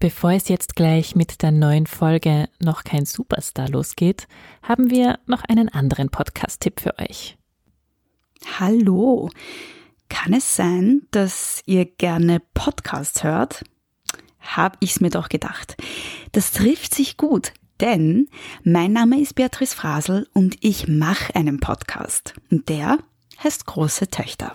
Bevor es jetzt gleich mit der neuen Folge noch kein Superstar losgeht, haben wir noch einen anderen Podcast-Tipp für euch. Hallo, kann es sein, dass ihr gerne Podcasts hört? Hab ich's mir doch gedacht. Das trifft sich gut, denn mein Name ist Beatrice Frasel und ich mache einen Podcast. Und der heißt Große Töchter.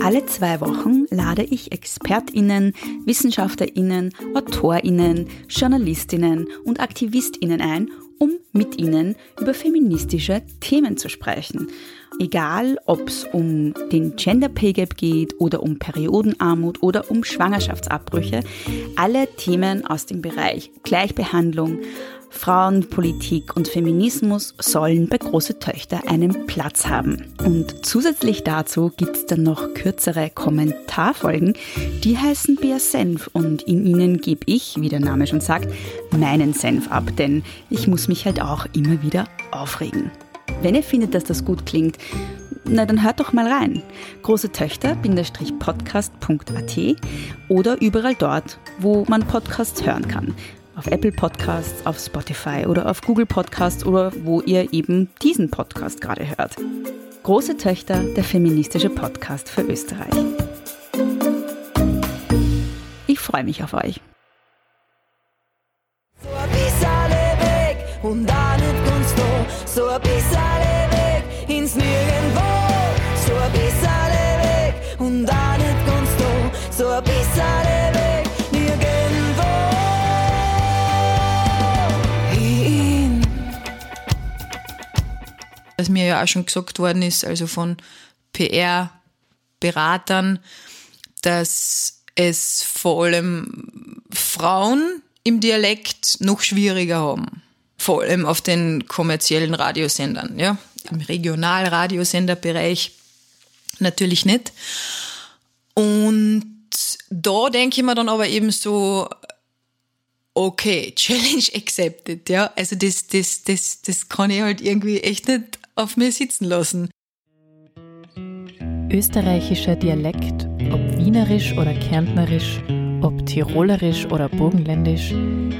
Alle zwei Wochen lade ich ExpertInnen, WissenschaftlerInnen, AutorInnen, JournalistInnen und AktivistInnen ein, um mit ihnen über feministische Themen zu sprechen. Egal, ob es um den Gender Pay Gap geht oder um Periodenarmut oder um Schwangerschaftsabbrüche, alle Themen aus dem Bereich Gleichbehandlung, Frauenpolitik und Feminismus sollen bei Große Töchter einen Platz haben. Und zusätzlich dazu gibt es dann noch kürzere Kommentarfolgen, die heißen Bär Senf und in ihnen gebe ich, wie der Name schon sagt, meinen Senf ab, denn ich muss mich halt auch immer wieder aufregen. Wenn ihr findet, dass das gut klingt, na dann hört doch mal rein. Große Töchter-podcast.at oder überall dort, wo man Podcasts hören kann auf Apple Podcasts, auf Spotify oder auf Google Podcasts oder wo ihr eben diesen Podcast gerade hört. Große Töchter, der feministische Podcast für Österreich. Ich freue mich auf euch. So ein bisschen weg und auch nicht ganz da. So ein bisschen was mir ja auch schon gesagt worden ist, also von PR-Beratern, dass es vor allem Frauen im Dialekt noch schwieriger haben. Vor allem auf den kommerziellen Radiosendern, ja. Im Regionalradiosenderbereich natürlich nicht. Und da denke ich mir dann aber eben so, okay, Challenge accepted, ja. Also das, das, das, das kann ich halt irgendwie echt nicht auf mir sitzen lassen. Österreichischer Dialekt, ob wienerisch oder kärntnerisch, ob tirolerisch oder burgenländisch,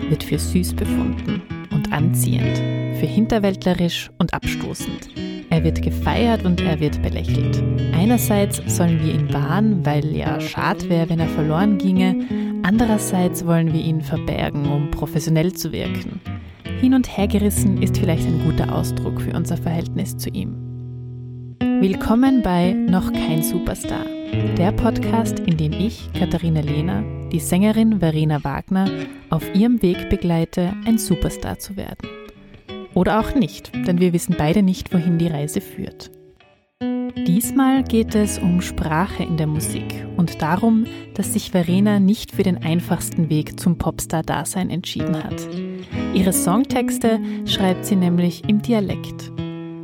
wird für süß befunden und anziehend, für hinterwäldlerisch und abstoßend. Er wird gefeiert und er wird belächelt. Einerseits sollen wir ihn wahren, weil ja schad wäre, wenn er verloren ginge. Andererseits wollen wir ihn verbergen, um professionell zu wirken. Hin und her gerissen ist vielleicht ein guter Ausdruck für unser Verhältnis zu ihm. Willkommen bei Noch kein Superstar, der Podcast, in dem ich, Katharina Lehner, die Sängerin Verena Wagner auf ihrem Weg begleite, ein Superstar zu werden. Oder auch nicht, denn wir wissen beide nicht, wohin die Reise führt. Diesmal geht es um Sprache in der Musik und darum, dass sich Verena nicht für den einfachsten Weg zum Popstar-Dasein entschieden hat. Ihre Songtexte schreibt sie nämlich im Dialekt.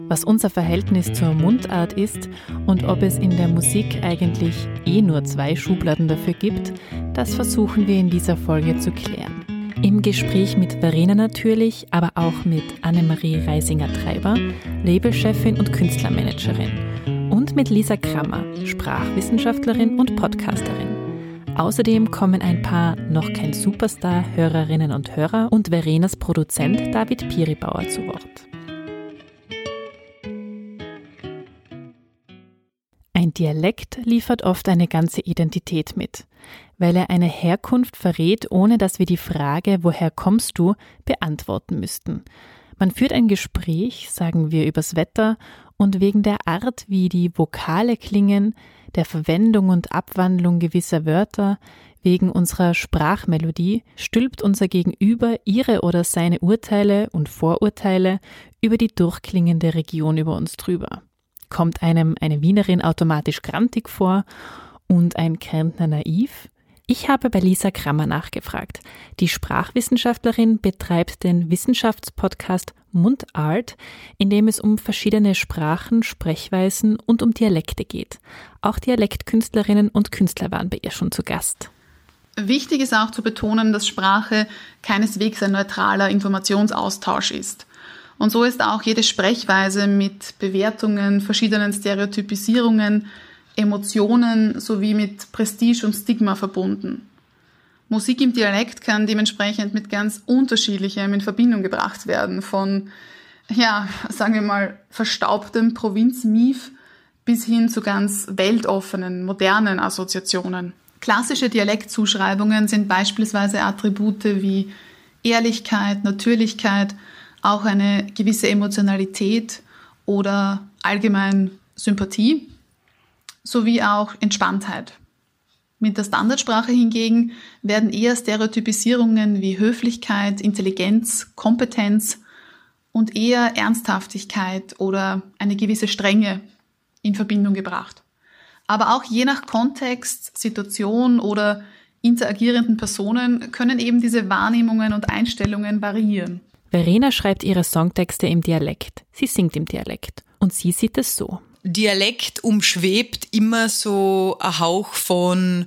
Was unser Verhältnis zur Mundart ist und ob es in der Musik eigentlich eh nur zwei Schubladen dafür gibt, das versuchen wir in dieser Folge zu klären. Im Gespräch mit Verena natürlich, aber auch mit Annemarie Reisinger-Treiber, Labelchefin und Künstlermanagerin. Mit Lisa Krammer, Sprachwissenschaftlerin und Podcasterin. Außerdem kommen ein paar noch kein Superstar-Hörerinnen und Hörer und Verenas Produzent David Piribauer zu Wort. Ein Dialekt liefert oft eine ganze Identität mit, weil er eine Herkunft verrät, ohne dass wir die Frage, woher kommst du, beantworten müssten. Man führt ein Gespräch, sagen wir übers Wetter, und wegen der Art, wie die Vokale klingen, der Verwendung und Abwandlung gewisser Wörter, wegen unserer Sprachmelodie stülpt unser Gegenüber ihre oder seine Urteile und Vorurteile über die durchklingende Region über uns drüber. Kommt einem eine Wienerin automatisch grantig vor und ein Kärntner naiv? Ich habe bei Lisa Krammer nachgefragt. Die Sprachwissenschaftlerin betreibt den Wissenschaftspodcast Mundart, in dem es um verschiedene Sprachen, Sprechweisen und um Dialekte geht. Auch Dialektkünstlerinnen und Künstler waren bei ihr schon zu Gast. Wichtig ist auch zu betonen, dass Sprache keineswegs ein neutraler Informationsaustausch ist. Und so ist auch jede Sprechweise mit Bewertungen, verschiedenen Stereotypisierungen Emotionen sowie mit Prestige und Stigma verbunden. Musik im Dialekt kann dementsprechend mit ganz unterschiedlichem in Verbindung gebracht werden, von, ja, sagen wir mal, verstaubtem Provinzmief bis hin zu ganz weltoffenen, modernen Assoziationen. Klassische Dialektzuschreibungen sind beispielsweise Attribute wie Ehrlichkeit, Natürlichkeit, auch eine gewisse Emotionalität oder allgemein Sympathie sowie auch Entspanntheit. Mit der Standardsprache hingegen werden eher Stereotypisierungen wie Höflichkeit, Intelligenz, Kompetenz und eher Ernsthaftigkeit oder eine gewisse Strenge in Verbindung gebracht. Aber auch je nach Kontext, Situation oder interagierenden Personen können eben diese Wahrnehmungen und Einstellungen variieren. Verena schreibt ihre Songtexte im Dialekt. Sie singt im Dialekt. Und sie sieht es so. Dialekt umschwebt immer so ein Hauch von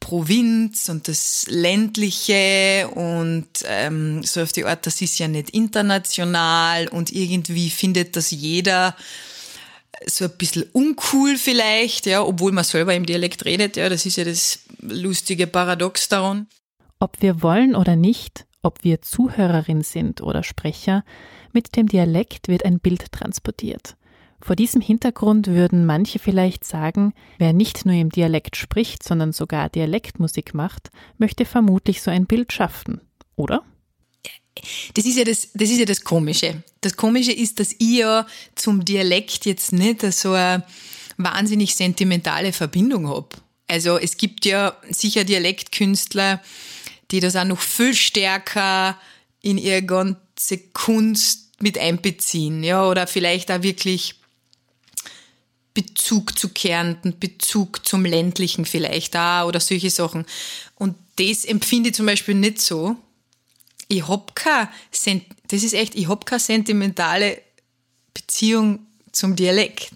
Provinz und das Ländliche und ähm, so auf die Art, das ist ja nicht international und irgendwie findet das jeder so ein bisschen uncool vielleicht, ja, obwohl man selber im Dialekt redet, ja, das ist ja das lustige Paradox daran. Ob wir wollen oder nicht, ob wir Zuhörerin sind oder Sprecher, mit dem Dialekt wird ein Bild transportiert. Vor diesem Hintergrund würden manche vielleicht sagen, wer nicht nur im Dialekt spricht, sondern sogar Dialektmusik macht, möchte vermutlich so ein Bild schaffen, oder? Das ist ja das, das ist ja das Komische. Das Komische ist, dass ich ja zum Dialekt jetzt nicht so eine wahnsinnig sentimentale Verbindung habe. Also es gibt ja sicher Dialektkünstler, die das auch noch viel stärker in ihre ganze Kunst mit einbeziehen, ja, oder vielleicht auch wirklich Bezug zu Kärnten, Bezug zum ländlichen vielleicht auch oder solche Sachen. Und das empfinde ich zum Beispiel nicht so. Ich hab keine, das ist echt, ich hab keine sentimentale Beziehung zum Dialekt,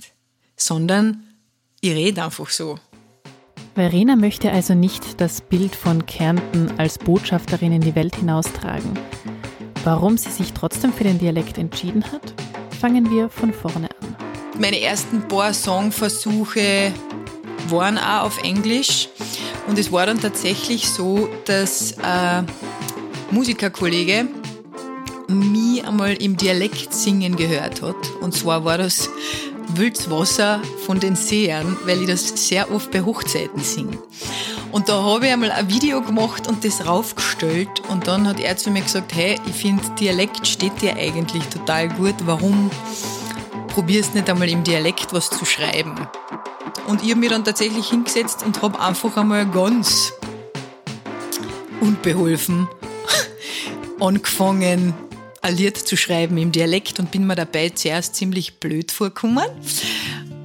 sondern ich rede einfach so. Verena möchte also nicht das Bild von Kärnten als Botschafterin in die Welt hinaustragen. Warum sie sich trotzdem für den Dialekt entschieden hat, fangen wir von vorne an. Meine ersten paar Songversuche waren auch auf Englisch und es war dann tatsächlich so, dass ein Musikerkollege mich einmal im Dialekt singen gehört hat. Und zwar war das Wülzwasser von den Sehern, weil ich das sehr oft bei Hochzeiten singe. Und da habe ich einmal ein Video gemacht und das raufgestellt und dann hat er zu mir gesagt, hey, ich finde Dialekt steht dir eigentlich total gut, warum probierst nicht einmal im Dialekt was zu schreiben? Und ich habe mich dann tatsächlich hingesetzt und habe einfach einmal ganz unbeholfen angefangen, ein Lied zu schreiben im Dialekt und bin mir dabei zuerst ziemlich blöd vorgekommen.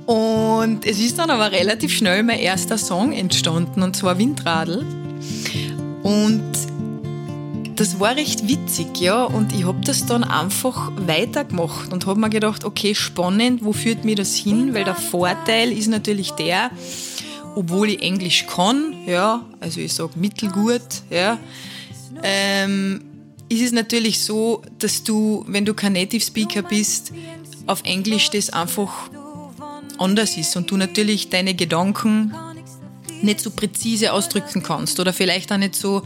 Und es ist dann aber relativ schnell mein erster Song entstanden, und zwar Windradl. Und das war recht witzig, ja. Und ich habe das dann einfach weitergemacht und habe mir gedacht, okay, spannend, wo führt mir das hin? Weil der Vorteil ist natürlich der, obwohl ich Englisch kann, ja, also ich sage mittelgut, ja, ähm, ist es natürlich so, dass du, wenn du kein Native Speaker bist, auf Englisch das einfach anders ist und du natürlich deine Gedanken nicht so präzise ausdrücken kannst oder vielleicht auch nicht so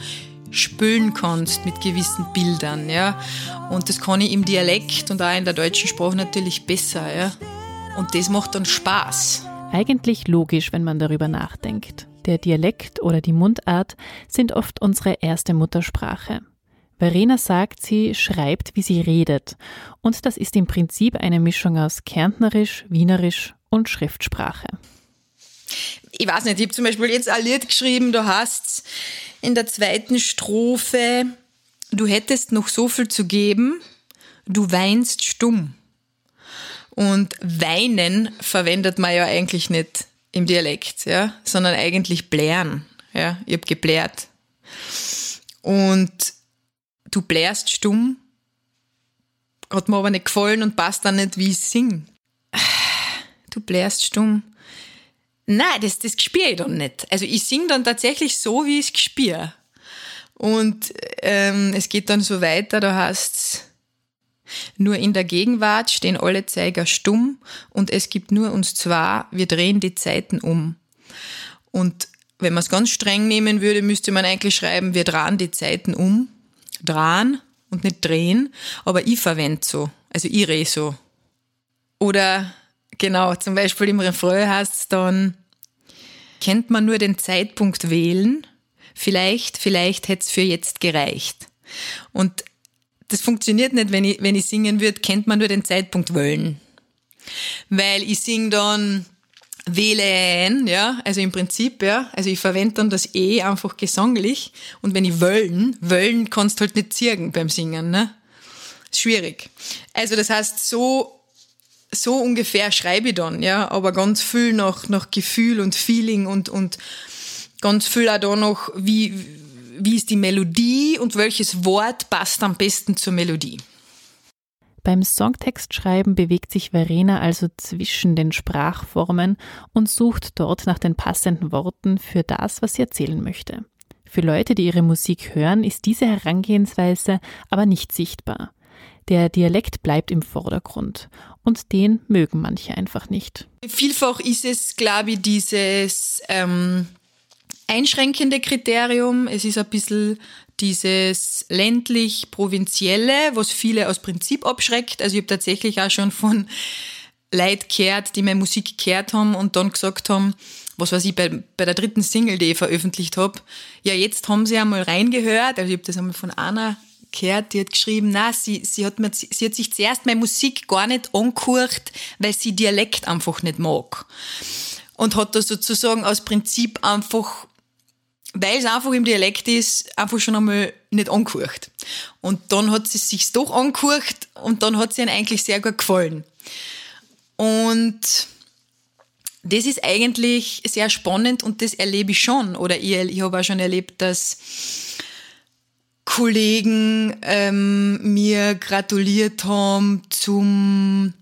spülen kannst mit gewissen Bildern, ja. Und das kann ich im Dialekt und auch in der deutschen Sprache natürlich besser, ja. Und das macht dann Spaß. Eigentlich logisch, wenn man darüber nachdenkt. Der Dialekt oder die Mundart sind oft unsere erste Muttersprache. Verena sagt, sie schreibt, wie sie redet. Und das ist im Prinzip eine Mischung aus Kärntnerisch, Wienerisch und Schriftsprache. Ich weiß nicht, ich habe zum Beispiel jetzt ein Lied geschrieben, du hast in der zweiten Strophe, du hättest noch so viel zu geben, du weinst stumm. Und weinen verwendet man ja eigentlich nicht im Dialekt, ja, sondern eigentlich blären. Ja, ich habe geblärt. Und du blärst stumm, hat mir aber nicht gefallen und passt dann nicht, wie ich sing. Du blärst stumm. Nein, das, das spüre ich dann nicht. Also ich sing dann tatsächlich so, wie ich es spüre. Und ähm, es geht dann so weiter, da heißt Nur in der Gegenwart stehen alle Zeiger stumm und es gibt nur uns zwei, wir drehen die Zeiten um. Und wenn man es ganz streng nehmen würde, müsste man eigentlich schreiben, wir drehen die Zeiten um. Drehen und nicht drehen, aber ich verwende so. Also ich rede so. Oder genau, zum Beispiel im Refrain heißt es dann, kennt man nur den Zeitpunkt wählen, vielleicht, vielleicht hätte es für jetzt gereicht. Und das funktioniert nicht, wenn ich, wenn ich singen würde, kennt man nur den Zeitpunkt wollen. Weil ich sing dann wählen, ja, also im Prinzip, ja, also ich verwende dann das E einfach gesanglich und wenn ich wollen, wollen kannst du halt nicht zirgen beim Singen, ne? Schwierig. Also das heißt, so, so ungefähr schreibe ich dann, ja, aber ganz viel nach, nach Gefühl und Feeling und, und ganz viel auch da noch, wie, wie ist die Melodie und welches Wort passt am besten zur Melodie. Beim Songtextschreiben bewegt sich Verena also zwischen den Sprachformen und sucht dort nach den passenden Worten für das, was sie erzählen möchte. Für Leute, die ihre Musik hören, ist diese Herangehensweise aber nicht sichtbar. Der Dialekt bleibt im Vordergrund und den mögen manche einfach nicht. Vielfach ist es, glaube ich, dieses ähm, einschränkende Kriterium. Es ist ein bisschen dieses ländlich-provinzielle, was viele aus Prinzip abschreckt. Also ich habe tatsächlich auch schon von Leuten gehört, die meine Musik gehört haben und dann gesagt haben, was weiß ich, bei, bei der dritten Single, die ich veröffentlicht habe, ja, jetzt haben sie einmal reingehört, also ich habe das einmal von Anna gehört, die hat geschrieben, na, sie, sie, hat mir, sie hat sich zuerst meine Musik gar nicht angehört, weil sie Dialekt einfach nicht mag. Und hat da sozusagen aus Prinzip einfach weil es einfach im Dialekt ist, einfach schon einmal nicht angehört. Und dann hat sie sich doch angehört und dann hat sie ihnen eigentlich sehr gut gefallen. Und das ist eigentlich sehr spannend und das erlebe ich schon. Oder ich, ich habe auch schon erlebt, dass Kollegen ähm, mir gratuliert haben zum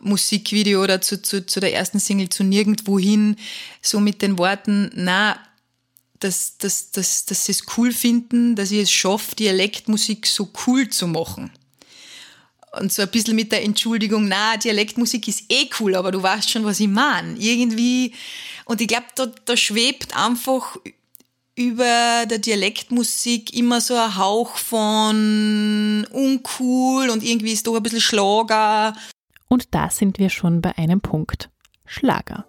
Musikvideo oder zu, zu, zu der ersten Single zu nirgendwohin, so mit den Worten, na, dass, dass, dass, dass sie es cool finden, dass ich es schaffe, Dialektmusik so cool zu machen. Und so ein bisschen mit der Entschuldigung, na, Dialektmusik ist eh cool, aber du weißt schon, was ich meine. Irgendwie, und ich glaube, da, da schwebt einfach über der Dialektmusik immer so ein Hauch von uncool und irgendwie ist doch ein bisschen Schlager. Und da sind wir schon bei einem Punkt. Schlager.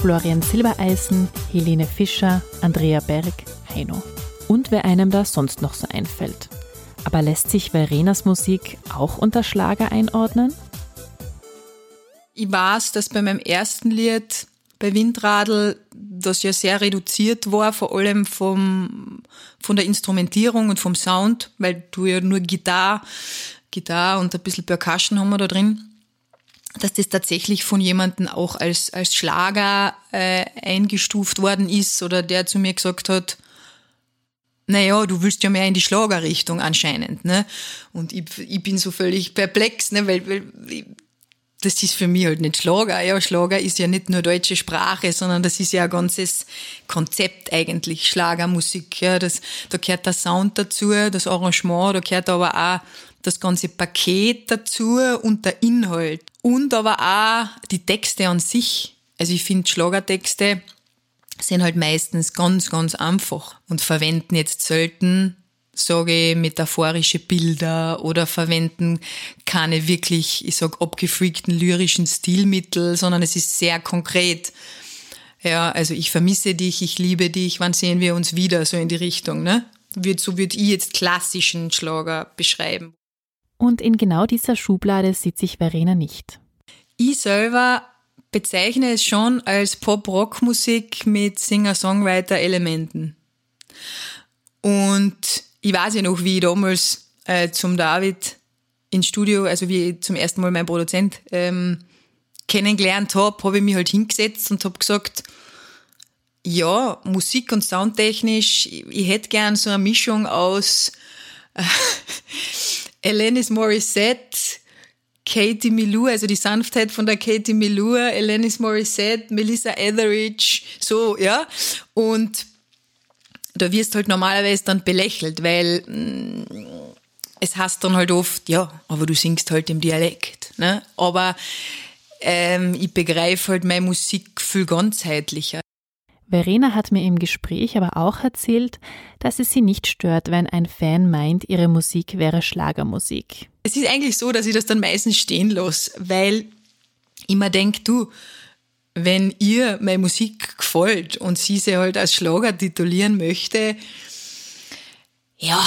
Florian Silbereisen, Helene Fischer, Andrea Berg, Heino. Und wer einem da sonst noch so einfällt. Aber lässt sich Verenas Musik auch unter Schlager einordnen? Ich weiß, dass bei meinem ersten Lied bei Windradl das ja sehr reduziert war, vor allem vom, von der Instrumentierung und vom Sound, weil du ja nur Gitarre, Gitarre und ein bisschen Percussion haben wir da drin dass das tatsächlich von jemandem auch als, als Schlager äh, eingestuft worden ist oder der zu mir gesagt hat, naja, du willst ja mehr in die Schlagerrichtung anscheinend, ne? Und ich, ich bin so völlig perplex, ne? Weil, weil das ist für mich halt nicht Schlager. Ja, Schlager ist ja nicht nur deutsche Sprache, sondern das ist ja ein ganzes Konzept eigentlich, Schlagermusik. Ja, das, da gehört der Sound dazu, das Arrangement, da gehört aber auch das ganze Paket dazu und der Inhalt. Und aber auch die Texte an sich. Also ich finde Schlagertexte sind halt meistens ganz, ganz einfach und verwenden jetzt selten, sage ich, metaphorische Bilder oder verwenden keine wirklich, ich sag, abgefreakten lyrischen Stilmittel, sondern es ist sehr konkret. Ja, also ich vermisse dich, ich liebe dich, wann sehen wir uns wieder, so in die Richtung, ne? So würde ich jetzt klassischen Schlager beschreiben. Und in genau dieser Schublade sieht sich Verena nicht. Ich selber bezeichne es schon als Pop-Rock-Musik mit Singer-Songwriter-Elementen. Und ich weiß ja noch, wie ich damals äh, zum David ins Studio, also wie ich zum ersten Mal meinen Produzent ähm, kennengelernt habe, habe ich mich halt hingesetzt und habe gesagt, ja, Musik- und Soundtechnisch, ich, ich hätte gern so eine Mischung aus äh, Alanis Morissette, Katie Milou, also die Sanftheit von der Katie Milou, Alanis Morissette, Melissa Etheridge, so, ja. Und da wirst halt normalerweise dann belächelt, weil, mm, es heißt dann halt oft, ja, aber du singst halt im Dialekt. Ne? Aber ähm, ich begreife halt meine Musik viel ganzheitlicher. Verena hat mir im Gespräch aber auch erzählt, dass es sie nicht stört, wenn ein Fan meint, ihre Musik wäre Schlagermusik. Es ist eigentlich so, dass ich das dann meistens stehen lasse, weil ich mir denke, du, wenn ihr meine Musik gefällt und sie sie halt als Schlager titulieren möchte, ja,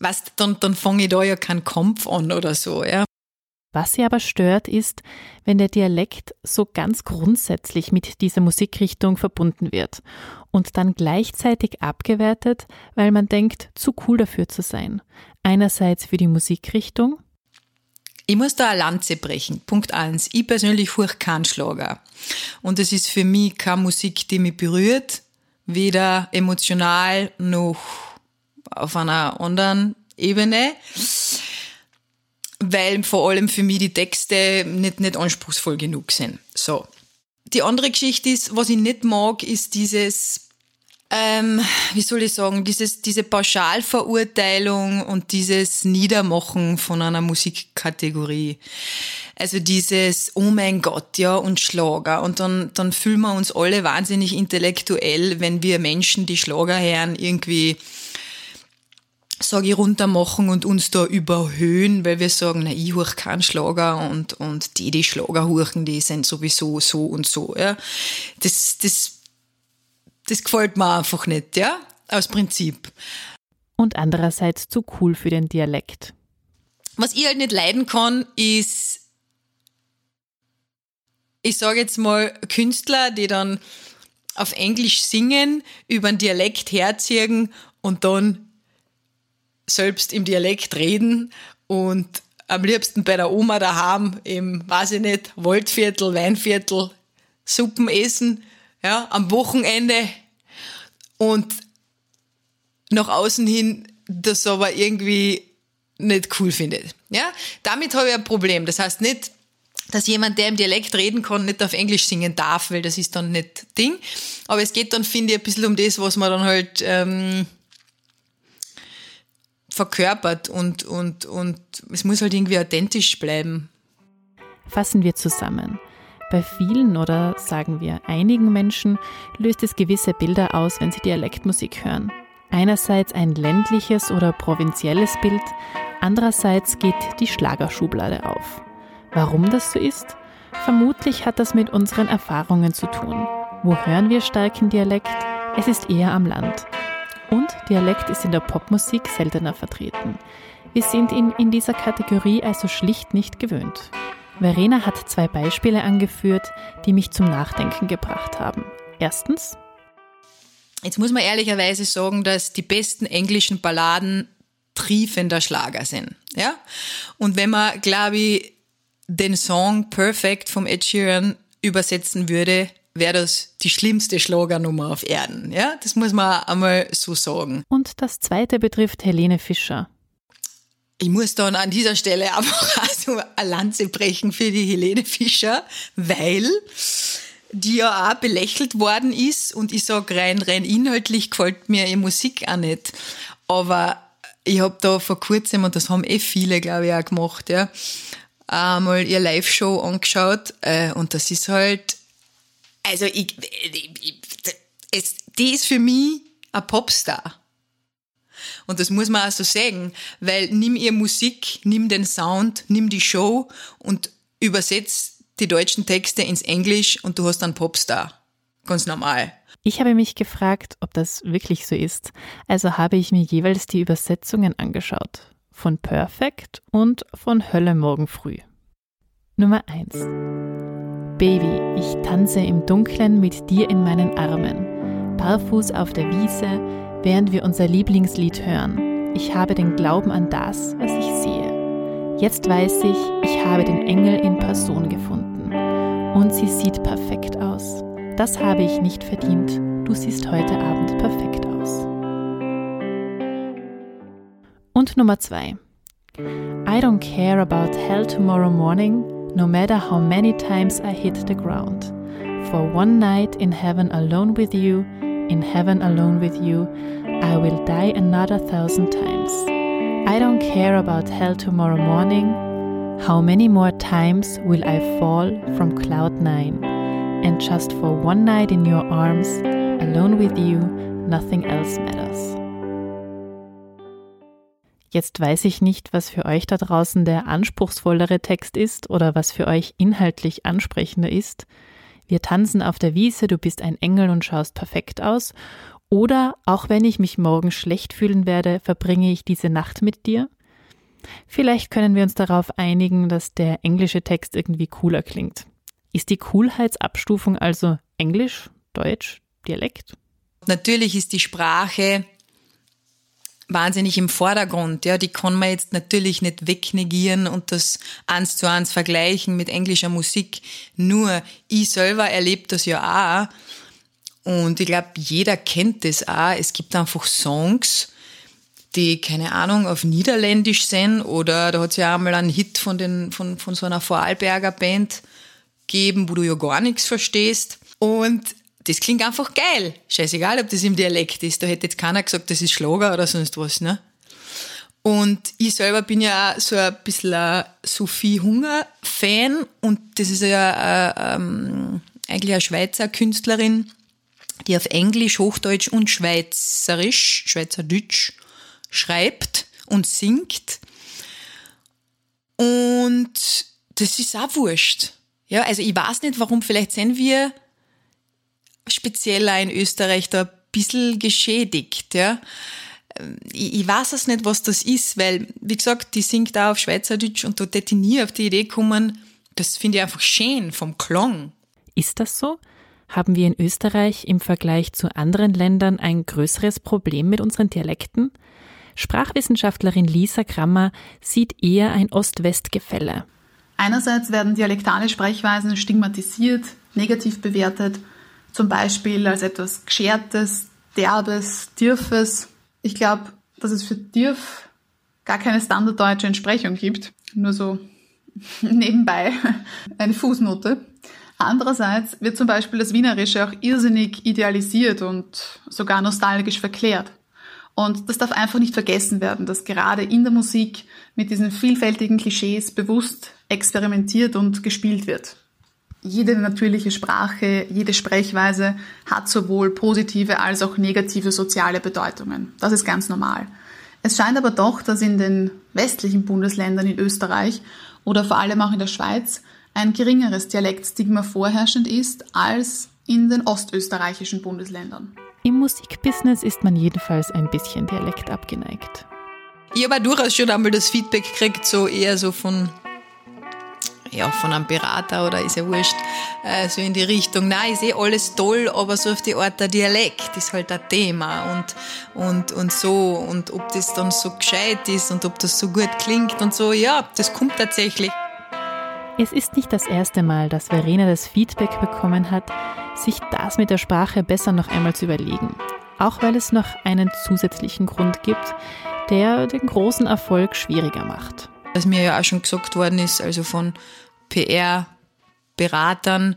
was, dann, dann fange ich da ja keinen Kampf an oder so, ja. Was sie aber stört, ist, wenn der Dialekt so ganz grundsätzlich mit dieser Musikrichtung verbunden wird und dann gleichzeitig abgewertet, weil man denkt, zu cool dafür zu sein. Einerseits für die Musikrichtung. Ich muss da eine Lanze brechen. Punkt eins. Ich persönlich höre keinen Schlager. Und es ist für mich keine Musik, die mich berührt, weder emotional noch auf einer anderen Ebene weil vor allem für mich die Texte nicht, nicht anspruchsvoll genug sind. So. Die andere Geschichte ist, was ich nicht mag, ist dieses, ähm, wie soll ich sagen, dieses, diese Pauschalverurteilung und dieses Niedermachen von einer Musikkategorie. Also dieses, oh mein Gott, ja, und Schlager. Und dann, dann fühlen wir uns alle wahnsinnig intellektuell, wenn wir Menschen, die Schlager hören, irgendwie sage ich, runtermachen und uns da überhöhen, weil wir sagen, na, ich huch keinen Schlager und, und die, die Schlager huchen, die sind sowieso so und so, ja. Das, das, das gefällt mir einfach nicht, ja, aus Prinzip. Und andererseits zu cool für den Dialekt. Was ich halt nicht leiden kann, ist, ich sage jetzt mal, Künstler, die dann auf Englisch singen, über einen Dialekt herziehen und dann selbst im Dialekt reden und am liebsten bei der Oma daheim im, weiß ich nicht, Waldviertel, Weinviertel, Suppen essen, ja, am Wochenende und nach außen hin das aber irgendwie nicht cool findet. Ja, damit habe ich ein Problem. Das heißt nicht, dass jemand, der im Dialekt reden kann, nicht auf Englisch singen darf, weil das ist dann nicht Ding. Aber es geht dann, finde ich, ein bisschen um das, was man dann halt ähm, verkörpert und, und, und es muss halt irgendwie authentisch bleiben. Fassen wir zusammen. Bei vielen oder sagen wir einigen Menschen löst es gewisse Bilder aus, wenn sie Dialektmusik hören. Einerseits ein ländliches oder provinzielles Bild, andererseits geht die Schlagerschublade auf. Warum das so ist? Vermutlich hat das mit unseren Erfahrungen zu tun. Wo hören wir starken Dialekt? Es ist eher am Land. Und Dialekt ist in der Popmusik seltener vertreten. Wir sind ihn in dieser Kategorie also schlicht nicht gewöhnt. Verena hat zwei Beispiele angeführt, die mich zum Nachdenken gebracht haben. Erstens. Jetzt muss man ehrlicherweise sagen, dass die besten englischen Balladen triefender Schlager sind. Ja? Und wenn man, glaube ich, den Song Perfect vom Ed Sheeran übersetzen würde, wäre das die schlimmste Schlagernummer auf Erden. Ja, das muss man einmal so sagen. Und das zweite betrifft Helene Fischer. Ich muss dann an dieser Stelle einfach so eine Lanze brechen für die Helene Fischer, weil die ja auch belächelt worden ist und ich sage rein, rein inhaltlich gefällt mir ihre Musik auch nicht. Aber ich habe da vor kurzem, und das haben eh viele, glaube ich, auch gemacht, ja, einmal ihr Live-Show angeschaut äh, und das ist halt also ich, ich, es, die ist für mich ein Popstar. Und das muss man auch so sagen, weil nimm ihr Musik, nimm den Sound, nimm die Show und übersetz die deutschen Texte ins Englisch und du hast einen Popstar. Ganz normal. Ich habe mich gefragt, ob das wirklich so ist. Also habe ich mir jeweils die Übersetzungen angeschaut. Von Perfect und von Hölle morgen früh. Nummer 1. Baby, ich tanze im Dunkeln mit dir in meinen Armen. Barfuß auf der Wiese, während wir unser Lieblingslied hören. Ich habe den Glauben an das, was ich sehe. Jetzt weiß ich, ich habe den Engel in Person gefunden. Und sie sieht perfekt aus. Das habe ich nicht verdient. Du siehst heute Abend perfekt aus. Und Nummer zwei. I don't care about hell tomorrow morning no matter how many times I hit the ground. For one night in heaven alone with you, in heaven alone with you, I will die another thousand times. I don't care about hell tomorrow morning. How many more times will I fall from cloud nine? And just for one night in your arms, alone with you, nothing else matters. Jetzt weiß ich nicht, was für euch da draußen der anspruchsvollere Text ist oder was für euch inhaltlich ansprechender ist. Wir tanzen auf der Wiese, du bist ein Engel und schaust perfekt aus. Oder auch wenn ich mich morgen schlecht fühlen werde, verbringe ich diese Nacht mit dir. Vielleicht können wir uns darauf einigen, dass der englische Text irgendwie cooler klingt. Ist die Coolheitsabstufung also Englisch, Deutsch, Dialekt? Natürlich ist die Sprache wahnsinnig im Vordergrund. Ja, die kann man jetzt natürlich nicht wegnegieren und das eins zu eins vergleichen mit englischer Musik. Nur ich selber erlebe das ja auch. Und ich glaube, jeder kennt das auch. Es gibt einfach Songs, die, keine Ahnung, auf Niederländisch sind oder da hat es ja einmal einen Hit von, den, von, von so einer Vorarlberger Band gegeben, wo du ja gar nichts verstehst. Und das klingt einfach geil. Scheißegal, ob das im Dialekt ist. Da hätte jetzt keiner gesagt, das ist Schlager oder sonst was, ne? Und ich selber bin ja auch so ein bisschen ein Sophie Hunger-Fan und das ist ja äh, ähm, eigentlich eine Schweizer Künstlerin, die auf Englisch, Hochdeutsch und Schweizerisch, Schweizerdeutsch schreibt und singt. Und das ist auch wurscht. Ja, also ich weiß nicht, warum, vielleicht sind wir spezieller in Österreich da ein bisschen geschädigt, ja. Ich, ich weiß es nicht, was das ist, weil, wie gesagt, die singt auch auf Schweizerdeutsch und da hätte ich nie auf die Idee kommen, das finde ich einfach schön vom Klang. Ist das so? Haben wir in Österreich im Vergleich zu anderen Ländern ein größeres Problem mit unseren Dialekten? Sprachwissenschaftlerin Lisa Krammer sieht eher ein Ost-West-Gefälle. Einerseits werden dialektale Sprechweisen stigmatisiert, negativ bewertet zum Beispiel als etwas Geschertes, Derbes, Dirfes. Ich glaube, dass es für Dirf gar keine standarddeutsche Entsprechung gibt. Nur so nebenbei eine Fußnote. Andererseits wird zum Beispiel das Wienerische auch irrsinnig idealisiert und sogar nostalgisch verklärt. Und das darf einfach nicht vergessen werden, dass gerade in der Musik mit diesen vielfältigen Klischees bewusst experimentiert und gespielt wird jede natürliche Sprache, jede Sprechweise hat sowohl positive als auch negative soziale Bedeutungen. Das ist ganz normal. Es scheint aber doch, dass in den westlichen Bundesländern in Österreich oder vor allem auch in der Schweiz ein geringeres Dialektstigma vorherrschend ist als in den ostösterreichischen Bundesländern. Im Musikbusiness ist man jedenfalls ein bisschen Dialekt abgeneigt. Ich habe durchaus schon einmal das Feedback gekriegt, so eher so von ja, von einem Berater oder ist ja wurscht, äh, so in die Richtung, nein, ist eh alles toll, aber so auf die Art der Dialekt ist halt ein Thema und, und, und so und ob das dann so gescheit ist und ob das so gut klingt und so, ja, das kommt tatsächlich. Es ist nicht das erste Mal, dass Verena das Feedback bekommen hat, sich das mit der Sprache besser noch einmal zu überlegen. Auch weil es noch einen zusätzlichen Grund gibt, der den großen Erfolg schwieriger macht was mir ja auch schon gesagt worden ist, also von PR-Beratern,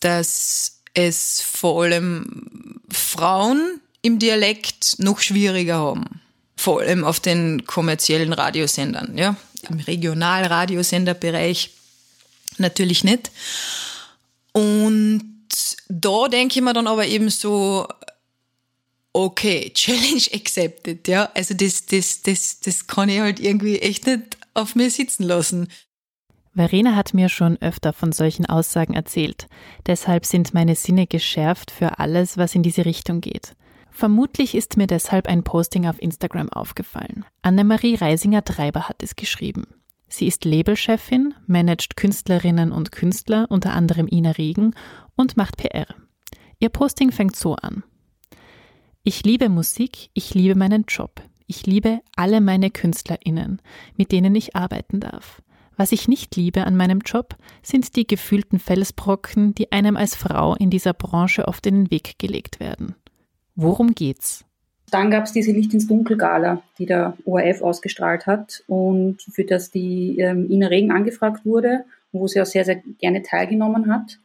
dass es vor allem Frauen im Dialekt noch schwieriger haben. Vor allem auf den kommerziellen Radiosendern, ja. Im Regionalradiosenderbereich natürlich nicht. Und da denke ich mir dann aber eben so, okay, Challenge accepted, ja. Also das, das, das, das kann ich halt irgendwie echt nicht auf mir sitzen lassen. Verena hat mir schon öfter von solchen Aussagen erzählt. Deshalb sind meine Sinne geschärft für alles, was in diese Richtung geht. Vermutlich ist mir deshalb ein Posting auf Instagram aufgefallen. Annemarie Reisinger-Treiber hat es geschrieben. Sie ist Labelchefin, managt Künstlerinnen und Künstler, unter anderem Ina Regen, und macht PR. Ihr Posting fängt so an. Ich liebe Musik, ich liebe meinen Job. Ich liebe alle meine KünstlerInnen, mit denen ich arbeiten darf. Was ich nicht liebe an meinem Job, sind die gefühlten Felsbrocken, die einem als Frau in dieser Branche oft in den Weg gelegt werden. Worum geht's? Dann gab es diese Licht ins Dunkel Gala, die der ORF ausgestrahlt hat und für das die ähm, Ina Regen angefragt wurde, wo sie auch sehr, sehr gerne teilgenommen hat.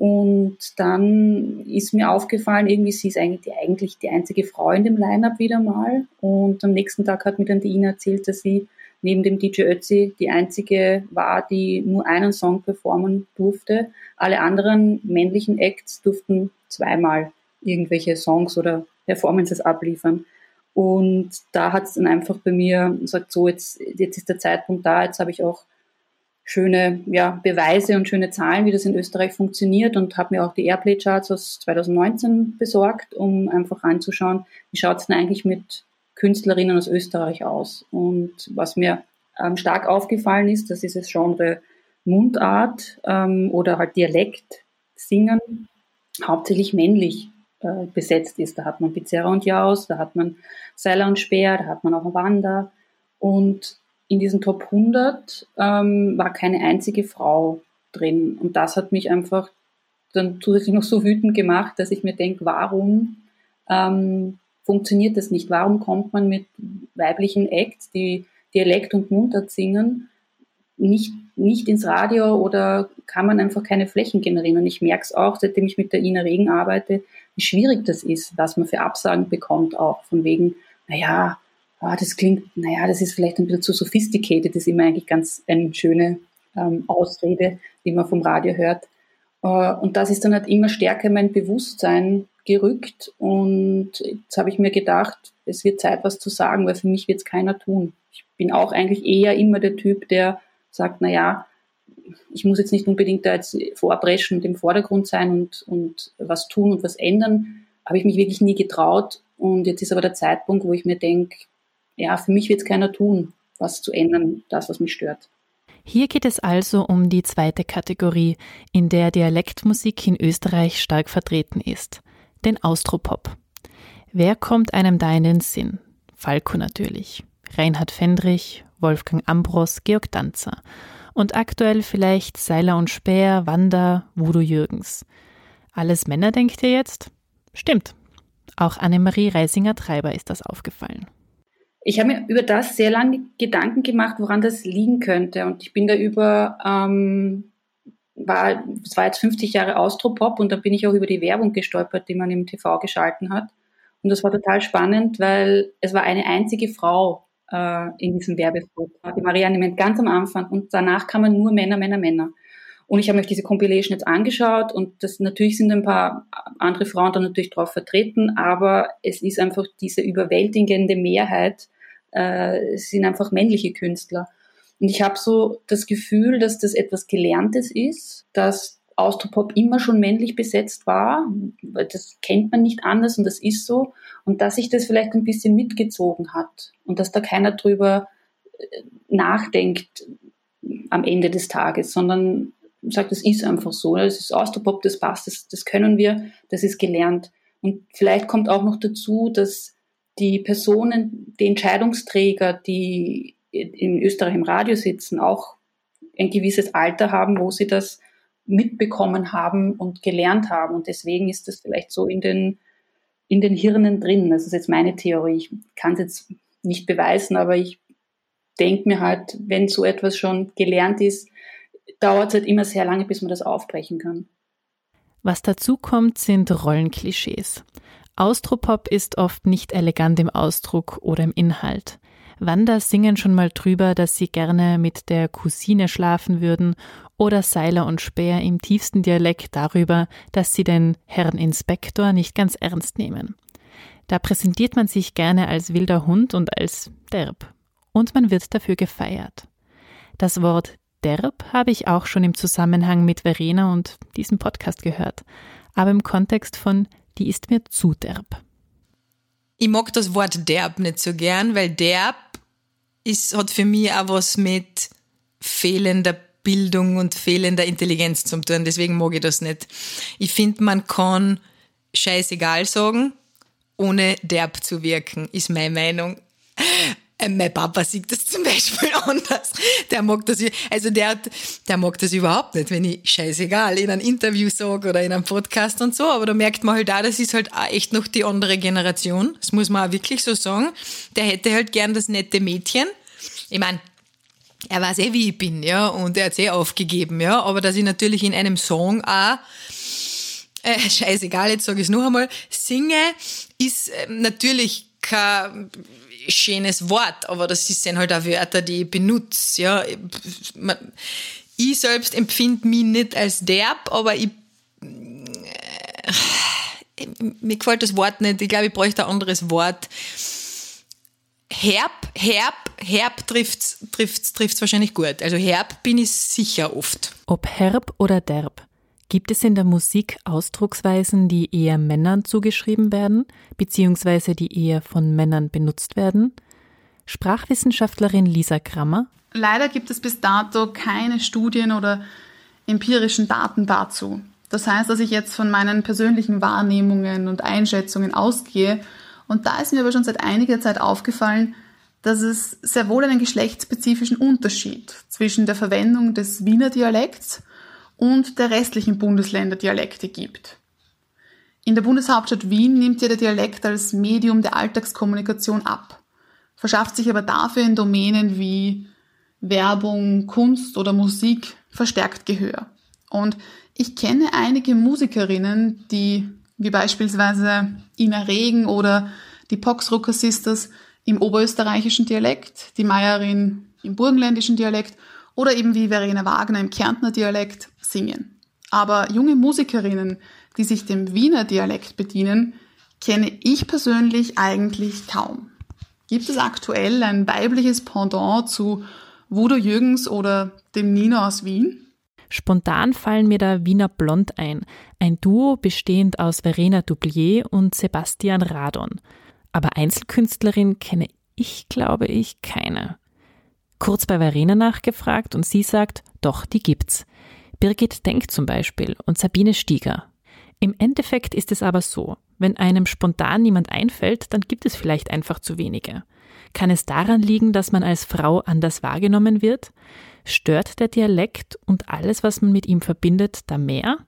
Und dann ist mir aufgefallen, irgendwie sie ist eigentlich die, eigentlich die einzige Frau in dem Line-Up wieder mal. Und am nächsten Tag hat mir dann die Ina erzählt, dass sie neben dem DJ Ötzi die einzige war, die nur einen Song performen durfte. Alle anderen männlichen Acts durften zweimal irgendwelche Songs oder Performances abliefern. Und da hat es dann einfach bei mir gesagt, so jetzt, jetzt ist der Zeitpunkt da, jetzt habe ich auch schöne ja, Beweise und schöne Zahlen, wie das in Österreich funktioniert und habe mir auch die Airplay-Charts aus 2019 besorgt, um einfach anzuschauen, wie schaut es denn eigentlich mit Künstlerinnen aus Österreich aus. Und was mir ähm, stark aufgefallen ist, dass dieses Genre Mundart ähm, oder halt Dialekt singen hauptsächlich männlich äh, besetzt ist. Da hat man Pizarra und Jaus, da hat man Seiler und Speer, da hat man auch Wanda. Und in diesen Top 100 ähm, war keine einzige Frau drin. Und das hat mich einfach dann zusätzlich noch so wütend gemacht, dass ich mir denke, warum ähm, funktioniert das nicht? Warum kommt man mit weiblichen Acts, die Dialekt und Mundart singen, nicht, nicht ins Radio oder kann man einfach keine Flächen generieren? Und ich merke es auch, seitdem ich mit der Ina Regen arbeite, wie schwierig das ist, was man für Absagen bekommt, auch von wegen, naja, oh, das klingt, naja, das ist vielleicht ein bisschen zu sophisticated, das ist immer eigentlich ganz eine schöne ähm, Ausrede, die man vom Radio hört. Äh, und das ist dann halt immer stärker in mein Bewusstsein gerückt und jetzt habe ich mir gedacht, es wird Zeit, was zu sagen, weil für mich wird es keiner tun. Ich bin auch eigentlich eher immer der Typ, der sagt, naja, ich muss jetzt nicht unbedingt da jetzt vorpreschen und im Vordergrund sein und, und was tun und was ändern, habe ich mich wirklich nie getraut. Und jetzt ist aber der Zeitpunkt, wo ich mir denke, ja, für mich wird es keiner tun, was zu ändern, das, was mich stört. Hier geht es also um die zweite Kategorie, in der Dialektmusik in Österreich stark vertreten ist, den Austropop. Wer kommt einem da in den Sinn? Falco natürlich, Reinhard Fendrich, Wolfgang Ambros, Georg Danzer und aktuell vielleicht Seiler und Speer, Wanda, Voodoo Jürgens. Alles Männer, denkt ihr jetzt? Stimmt. Auch Annemarie Reisinger-Treiber ist das aufgefallen. Ich habe mir über das sehr lange Gedanken gemacht, woran das liegen könnte. Und ich bin da über, ähm, war, es war jetzt 50 Jahre Austropop und da bin ich auch über die Werbung gestolpert, die man im TV geschalten hat. Und das war total spannend, weil es war eine einzige Frau äh, in diesem Werbespot, die Marianne Ment ganz am Anfang. Und danach kamen nur Männer, Männer, Männer. Und ich habe mir diese Compilation jetzt angeschaut und das natürlich sind ein paar andere Frauen da natürlich drauf vertreten, aber es ist einfach diese überwältigende Mehrheit, äh, sind einfach männliche Künstler. Und ich habe so das Gefühl, dass das etwas Gelerntes ist, dass Austropop immer schon männlich besetzt war. Das kennt man nicht anders und das ist so. Und dass sich das vielleicht ein bisschen mitgezogen hat und dass da keiner drüber äh, nachdenkt am Ende des Tages, sondern sagt, das ist einfach so. Das ist Austropop, das passt, das, das können wir, das ist gelernt. Und vielleicht kommt auch noch dazu, dass die Personen, die Entscheidungsträger, die in Österreich im Radio sitzen, auch ein gewisses Alter haben, wo sie das mitbekommen haben und gelernt haben. Und deswegen ist das vielleicht so in den, in den Hirnen drin. Das ist jetzt meine Theorie. Ich kann es jetzt nicht beweisen, aber ich denke mir halt, wenn so etwas schon gelernt ist, dauert es halt immer sehr lange, bis man das aufbrechen kann. Was dazu kommt, sind Rollenklischees. Austropop ist oft nicht elegant im Ausdruck oder im Inhalt. Wanda singen schon mal drüber, dass sie gerne mit der Cousine schlafen würden oder Seiler und Speer im tiefsten Dialekt darüber, dass sie den Herrn Inspektor nicht ganz ernst nehmen. Da präsentiert man sich gerne als wilder Hund und als derb. Und man wird dafür gefeiert. Das Wort derb habe ich auch schon im Zusammenhang mit Verena und diesem Podcast gehört, aber im Kontext von die ist mir zu derb. Ich mag das Wort derb nicht so gern, weil derb ist, hat für mich auch was mit fehlender Bildung und fehlender Intelligenz zu tun. Deswegen mag ich das nicht. Ich finde, man kann scheißegal sagen, ohne derb zu wirken, ist meine Meinung. Äh, mein Papa sieht das zum Beispiel anders. Der mag das, also der, der mag das überhaupt nicht, wenn ich scheißegal in einem Interview sage oder in einem Podcast und so. Aber da merkt man halt auch, das ist halt auch echt noch die andere Generation. Das muss man auch wirklich so sagen. Der hätte halt gern das nette Mädchen. Ich meine, er weiß eh, wie ich bin, ja, und er hat eh aufgegeben, ja, aber dass ich natürlich in einem Song auch äh, scheißegal, jetzt sage ich es noch einmal, singe ist äh, natürlich kein schönes Wort, aber das sind halt auch Wörter, die ich benutze. Ja. Ich selbst empfinde mich nicht als derb, aber ich, äh, mir gefällt das Wort nicht. Ich glaube, ich bräuchte ein anderes Wort. Herb, herb, herb trifft's, trifft's, trifft's wahrscheinlich gut. Also herb bin ich sicher oft. Ob herb oder derb. Gibt es in der Musik Ausdrucksweisen, die eher Männern zugeschrieben werden, beziehungsweise die eher von Männern benutzt werden? Sprachwissenschaftlerin Lisa Krammer. Leider gibt es bis dato keine Studien oder empirischen Daten dazu. Das heißt, dass ich jetzt von meinen persönlichen Wahrnehmungen und Einschätzungen ausgehe. Und da ist mir aber schon seit einiger Zeit aufgefallen, dass es sehr wohl einen geschlechtsspezifischen Unterschied zwischen der Verwendung des Wiener Dialekts und der restlichen Bundesländer Dialekte gibt. In der Bundeshauptstadt Wien nimmt ja der Dialekt als Medium der Alltagskommunikation ab, verschafft sich aber dafür in Domänen wie Werbung, Kunst oder Musik verstärkt Gehör. Und ich kenne einige Musikerinnen, die wie beispielsweise Ina Regen oder die Poxrucker Sisters im oberösterreichischen Dialekt, die Meierin im burgenländischen Dialekt oder eben wie Verena Wagner im Kärntner Dialekt singen. Aber junge Musikerinnen, die sich dem Wiener Dialekt bedienen, kenne ich persönlich eigentlich kaum. Gibt es aktuell ein weibliches Pendant zu Wudo Jürgens oder dem Nino aus Wien? Spontan fallen mir da Wiener Blond ein, ein Duo bestehend aus Verena Dublier und Sebastian Radon. Aber Einzelkünstlerin kenne ich, glaube ich, keine. Kurz bei Verena nachgefragt und sie sagt, doch, die gibt's. Birgit Denk zum Beispiel und Sabine Stieger. Im Endeffekt ist es aber so, wenn einem spontan niemand einfällt, dann gibt es vielleicht einfach zu wenige. Kann es daran liegen, dass man als Frau anders wahrgenommen wird? Stört der Dialekt und alles, was man mit ihm verbindet, da mehr?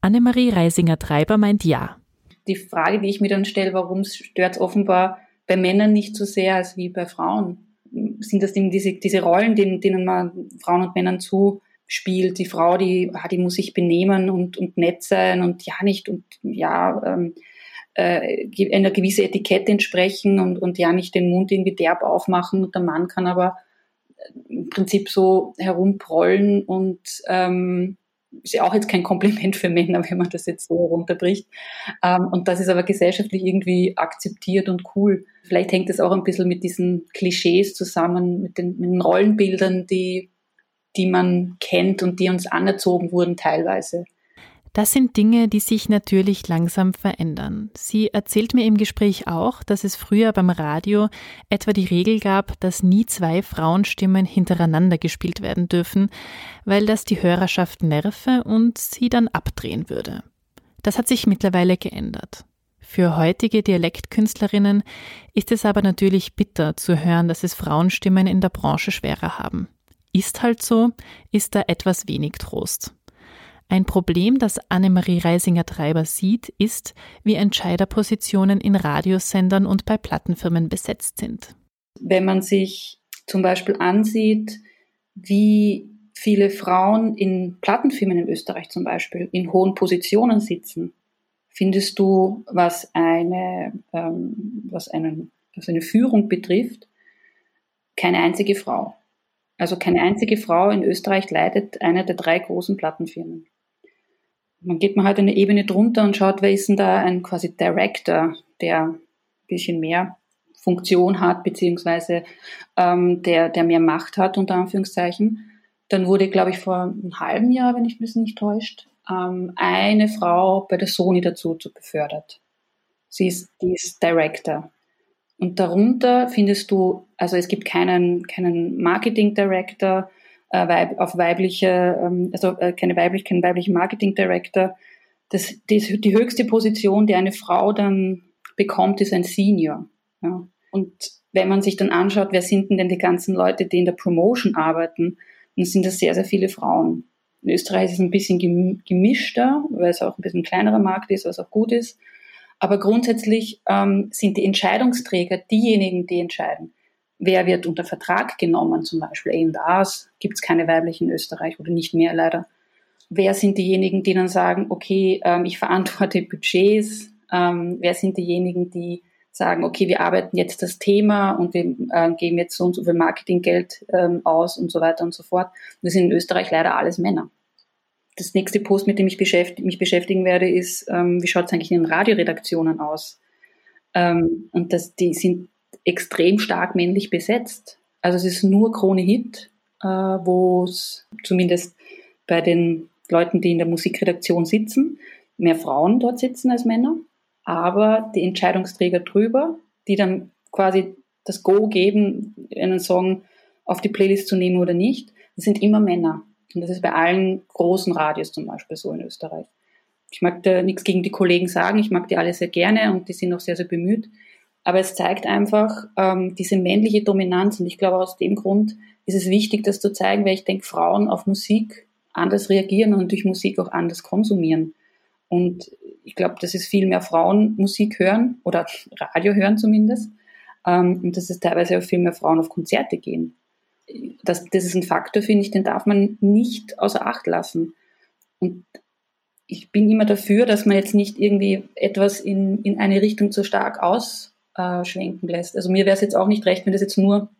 Annemarie Reisinger-Treiber meint ja. Die Frage, die ich mir dann stelle, warum stört es offenbar bei Männern nicht so sehr als wie bei Frauen? Sind das eben diese, diese Rollen, denen, denen man Frauen und Männern zu spielt. Die Frau, die, ah, die muss sich benehmen und, und nett sein und ja nicht und ja ähm, äh, einer gewissen Etikette entsprechen und, und ja nicht den Mund irgendwie derb aufmachen. Und der Mann kann aber äh, im Prinzip so herumprollen und ähm, ist ja auch jetzt kein Kompliment für Männer, wenn man das jetzt so runterbricht. Ähm, und das ist aber gesellschaftlich irgendwie akzeptiert und cool. Vielleicht hängt es auch ein bisschen mit diesen Klischees zusammen, mit den, mit den Rollenbildern, die die man kennt und die uns anerzogen wurden teilweise. Das sind Dinge, die sich natürlich langsam verändern. Sie erzählt mir im Gespräch auch, dass es früher beim Radio etwa die Regel gab, dass nie zwei Frauenstimmen hintereinander gespielt werden dürfen, weil das die Hörerschaft nerve und sie dann abdrehen würde. Das hat sich mittlerweile geändert. Für heutige Dialektkünstlerinnen ist es aber natürlich bitter zu hören, dass es Frauenstimmen in der Branche schwerer haben ist halt so, ist da etwas wenig Trost. Ein Problem, das Annemarie Reisinger-Treiber sieht, ist, wie Entscheiderpositionen in Radiosendern und bei Plattenfirmen besetzt sind. Wenn man sich zum Beispiel ansieht, wie viele Frauen in Plattenfirmen in Österreich zum Beispiel in hohen Positionen sitzen, findest du, was eine, ähm, was, einen, was eine Führung betrifft, keine einzige Frau. Also keine einzige Frau in Österreich leitet eine der drei großen Plattenfirmen. Man geht mal halt eine Ebene drunter und schaut, wer ist denn da ein quasi Director, der ein bisschen mehr Funktion hat, beziehungsweise ähm, der, der mehr Macht hat, unter Anführungszeichen. Dann wurde, glaube ich, vor einem halben Jahr, wenn ich mich nicht täuscht, ähm, eine Frau bei der Sony dazu befördert. Sie ist, die ist Director. Und darunter findest du, also es gibt keinen, keinen Marketing Director äh, weib, auf weibliche, ähm, also äh, keine weiblich, keinen weiblichen Marketing Director. Das, die, die höchste Position, die eine Frau dann bekommt, ist ein Senior. Ja. Und wenn man sich dann anschaut, wer sind denn die ganzen Leute, die in der Promotion arbeiten, dann sind das sehr, sehr viele Frauen. In Österreich ist es ein bisschen gemischter, weil es auch ein bisschen kleinerer Markt ist, was auch gut ist. Aber grundsätzlich ähm, sind die Entscheidungsträger diejenigen, die entscheiden. wer wird unter Vertrag genommen, zum Beispiel das, gibt es keine weiblichen in Österreich oder nicht mehr leider. Wer sind diejenigen, die dann sagen, okay, ähm, ich verantworte Budgets, ähm, wer sind diejenigen, die sagen, okay, wir arbeiten jetzt das Thema und wir äh, geben jetzt so und so viel Marketinggeld ähm, aus und so weiter und so fort. das sind in Österreich leider alles Männer. Das nächste Post, mit dem ich beschäft mich beschäftigen werde, ist, ähm, wie schaut es eigentlich in den Radioredaktionen aus? Ähm, und das, die sind extrem stark männlich besetzt. Also es ist nur Krone Hit, äh, wo es zumindest bei den Leuten, die in der Musikredaktion sitzen, mehr Frauen dort sitzen als Männer aber die Entscheidungsträger drüber, die dann quasi das Go geben, einen Song auf die Playlist zu nehmen oder nicht, sind immer Männer. Und das ist bei allen großen Radios zum Beispiel so in Österreich. Ich mag da nichts gegen die Kollegen sagen, ich mag die alle sehr gerne und die sind auch sehr, sehr bemüht. Aber es zeigt einfach ähm, diese männliche Dominanz und ich glaube, aus dem Grund ist es wichtig, das zu zeigen, weil ich denke, Frauen auf Musik anders reagieren und durch Musik auch anders konsumieren. Und ich glaube, dass es viel mehr Frauen Musik hören oder Radio hören zumindest. Ähm, und dass es teilweise auch viel mehr Frauen auf Konzerte gehen. Das, das ist ein Faktor, finde ich, den darf man nicht außer Acht lassen. Und ich bin immer dafür, dass man jetzt nicht irgendwie etwas in, in eine Richtung zu stark ausschwenken lässt. Also mir wäre es jetzt auch nicht recht, wenn das jetzt nur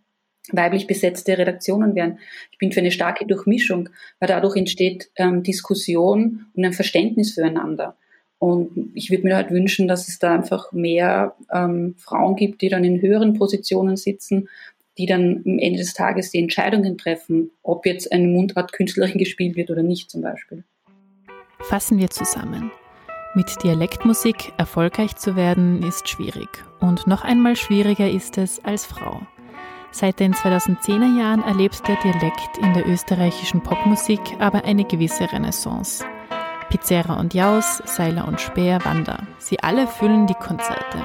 weiblich besetzte Redaktionen wären. Ich bin für eine starke Durchmischung, weil dadurch entsteht ähm, Diskussion und ein Verständnis füreinander. Und ich würde mir halt wünschen, dass es da einfach mehr ähm, Frauen gibt, die dann in höheren Positionen sitzen, die dann am Ende des Tages die Entscheidungen treffen, ob jetzt eine Mundart-Künstlerin gespielt wird oder nicht zum Beispiel. Fassen wir zusammen. Mit Dialektmusik erfolgreich zu werden ist schwierig. Und noch einmal schwieriger ist es als Frau. Seit den 2010er Jahren erlebt der Dialekt in der österreichischen Popmusik aber eine gewisse Renaissance. Pizzera und Jaus, Seiler und Speer, Wander. Sie alle füllen die Konzerte.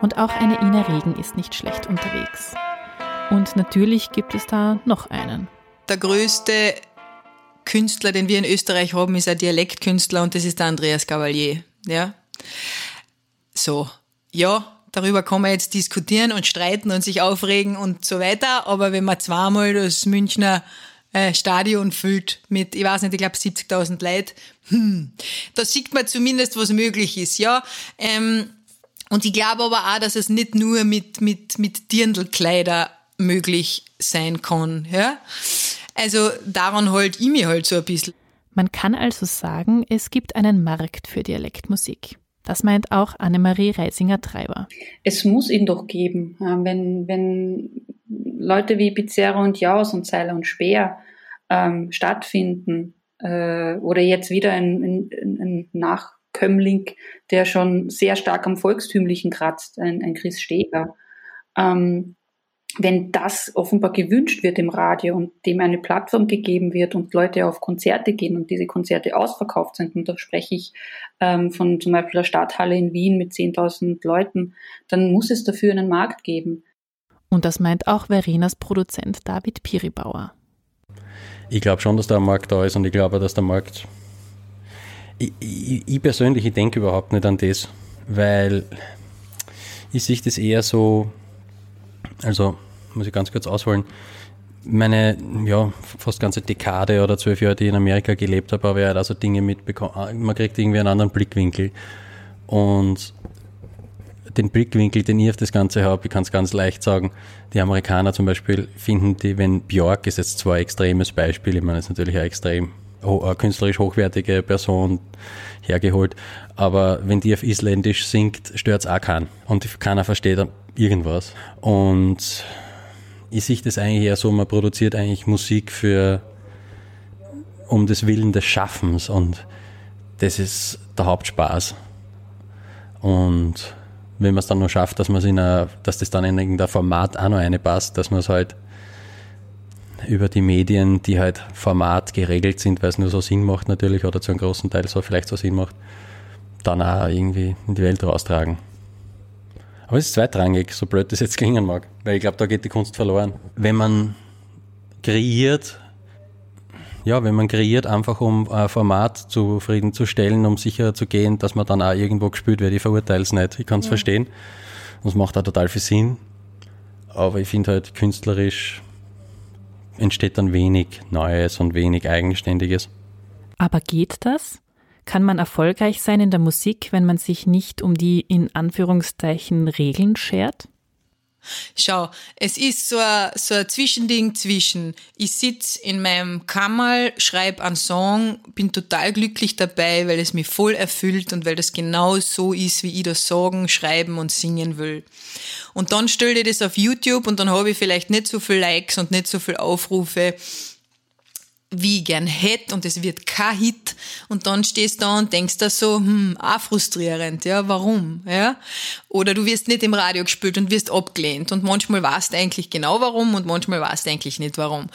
Und auch eine Ina Regen ist nicht schlecht unterwegs. Und natürlich gibt es da noch einen. Der größte Künstler, den wir in Österreich haben, ist ein Dialektkünstler und das ist der Andreas Gavalier. Ja. So. Ja, darüber kann man jetzt diskutieren und streiten und sich aufregen und so weiter, aber wenn man zweimal das Münchner äh, Stadion füllt mit, ich weiß nicht, ich glaube 70.000 Leute. Hm. Da sieht man zumindest, was möglich ist, ja. Ähm, und ich glaube aber auch, dass es nicht nur mit, mit, mit Dirndlkleider möglich sein kann, ja. Also daran halt ich mich halt so ein bisschen. Man kann also sagen, es gibt einen Markt für Dialektmusik. Das meint auch Annemarie Reisinger-Treiber. Es muss ihn doch geben. Wenn, wenn Leute wie Pizzerra und Jaus und Seiler und Speer ähm, stattfinden äh, oder jetzt wieder ein, ein, ein Nachkömmling, der schon sehr stark am Volkstümlichen kratzt, ein, ein Chris Steger. Ähm, wenn das offenbar gewünscht wird im Radio und dem eine Plattform gegeben wird und Leute auf Konzerte gehen und diese Konzerte ausverkauft sind, und da spreche ich ähm, von zum Beispiel der Stadthalle in Wien mit 10.000 Leuten, dann muss es dafür einen Markt geben. Und das meint auch Verenas Produzent David Piribauer. Ich glaube schon, dass da ein Markt da ist und ich glaube, dass der Markt. Ich, ich, ich persönlich, ich denke überhaupt nicht an das, weil ich sehe das eher so, also, muss ich ganz kurz ausholen. Meine, ja, fast ganze Dekade oder zwölf Jahre, die ich in Amerika gelebt habe, habe ich halt also Dinge mitbekommen. Man kriegt irgendwie einen anderen Blickwinkel. Und den Blickwinkel, den ich auf das Ganze habe, ich kann es ganz leicht sagen, die Amerikaner zum Beispiel finden die, wenn Björk ist jetzt zwar ein extremes Beispiel, ich meine, das ist natürlich eine extrem eine künstlerisch hochwertige Person hergeholt, aber wenn die auf Isländisch singt, stört es auch keinen. Und keiner versteht irgendwas. Und ich sehe das eigentlich eher so, man produziert eigentlich Musik für um des Willen des Schaffens und das ist der Hauptspaß. Und wenn man es dann noch schafft, dass man in a, dass das dann in irgendein Format auch noch eine passt, dass man es halt über die Medien, die halt Format geregelt sind, weil es nur so Sinn macht natürlich oder zu einem großen Teil so vielleicht so Sinn macht, dann auch irgendwie in die Welt raustragen. Aber es ist zweitrangig, so blöd das jetzt klingen mag, weil ich glaube, da geht die Kunst verloren. Wenn man kreiert, ja, wenn man kreiert, einfach um ein Format zufriedenzustellen, um sicher zu gehen, dass man dann auch irgendwo gespielt wird. Ich verurteile es nicht, ich kann es ja. verstehen. Und es macht auch total viel Sinn. aber ich finde halt künstlerisch entsteht dann wenig Neues und wenig Eigenständiges. Aber geht das? Kann man erfolgreich sein in der Musik, wenn man sich nicht um die in Anführungszeichen Regeln schert? Schau, es ist so ein, so ein Zwischending zwischen, ich sitz in meinem Kammerl, schreibe einen Song, bin total glücklich dabei, weil es mich voll erfüllt und weil das genau so ist, wie ich das sagen, schreiben und singen will. Und dann stelle ich das auf YouTube und dann habe ich vielleicht nicht so viel Likes und nicht so viel Aufrufe wie gern hätte und es wird kein Hit und dann stehst du da und denkst da so, hm, auch frustrierend, ja, warum, ja? Oder du wirst nicht im Radio gespielt und wirst abgelehnt und manchmal weißt du eigentlich genau warum und manchmal weißt du eigentlich nicht warum.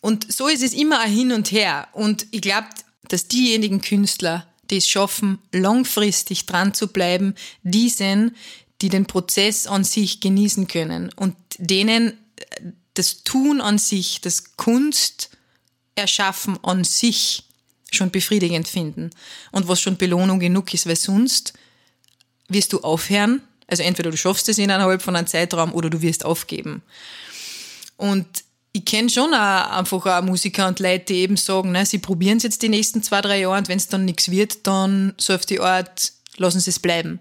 Und so ist es immer ein Hin und Her und ich glaube, dass diejenigen Künstler, die es schaffen, langfristig dran zu bleiben, die sind, die den Prozess an sich genießen können und denen das Tun an sich, das Kunst, Erschaffen an sich schon befriedigend finden und was schon Belohnung genug ist, weil sonst wirst du aufhören, also entweder du schaffst es innerhalb von einem Zeitraum oder du wirst aufgeben. Und ich kenne schon auch einfach auch Musiker und Leute, die eben sagen, ne, sie probieren es jetzt die nächsten zwei, drei Jahre und wenn es dann nichts wird, dann so auf die Art, lassen sie es bleiben.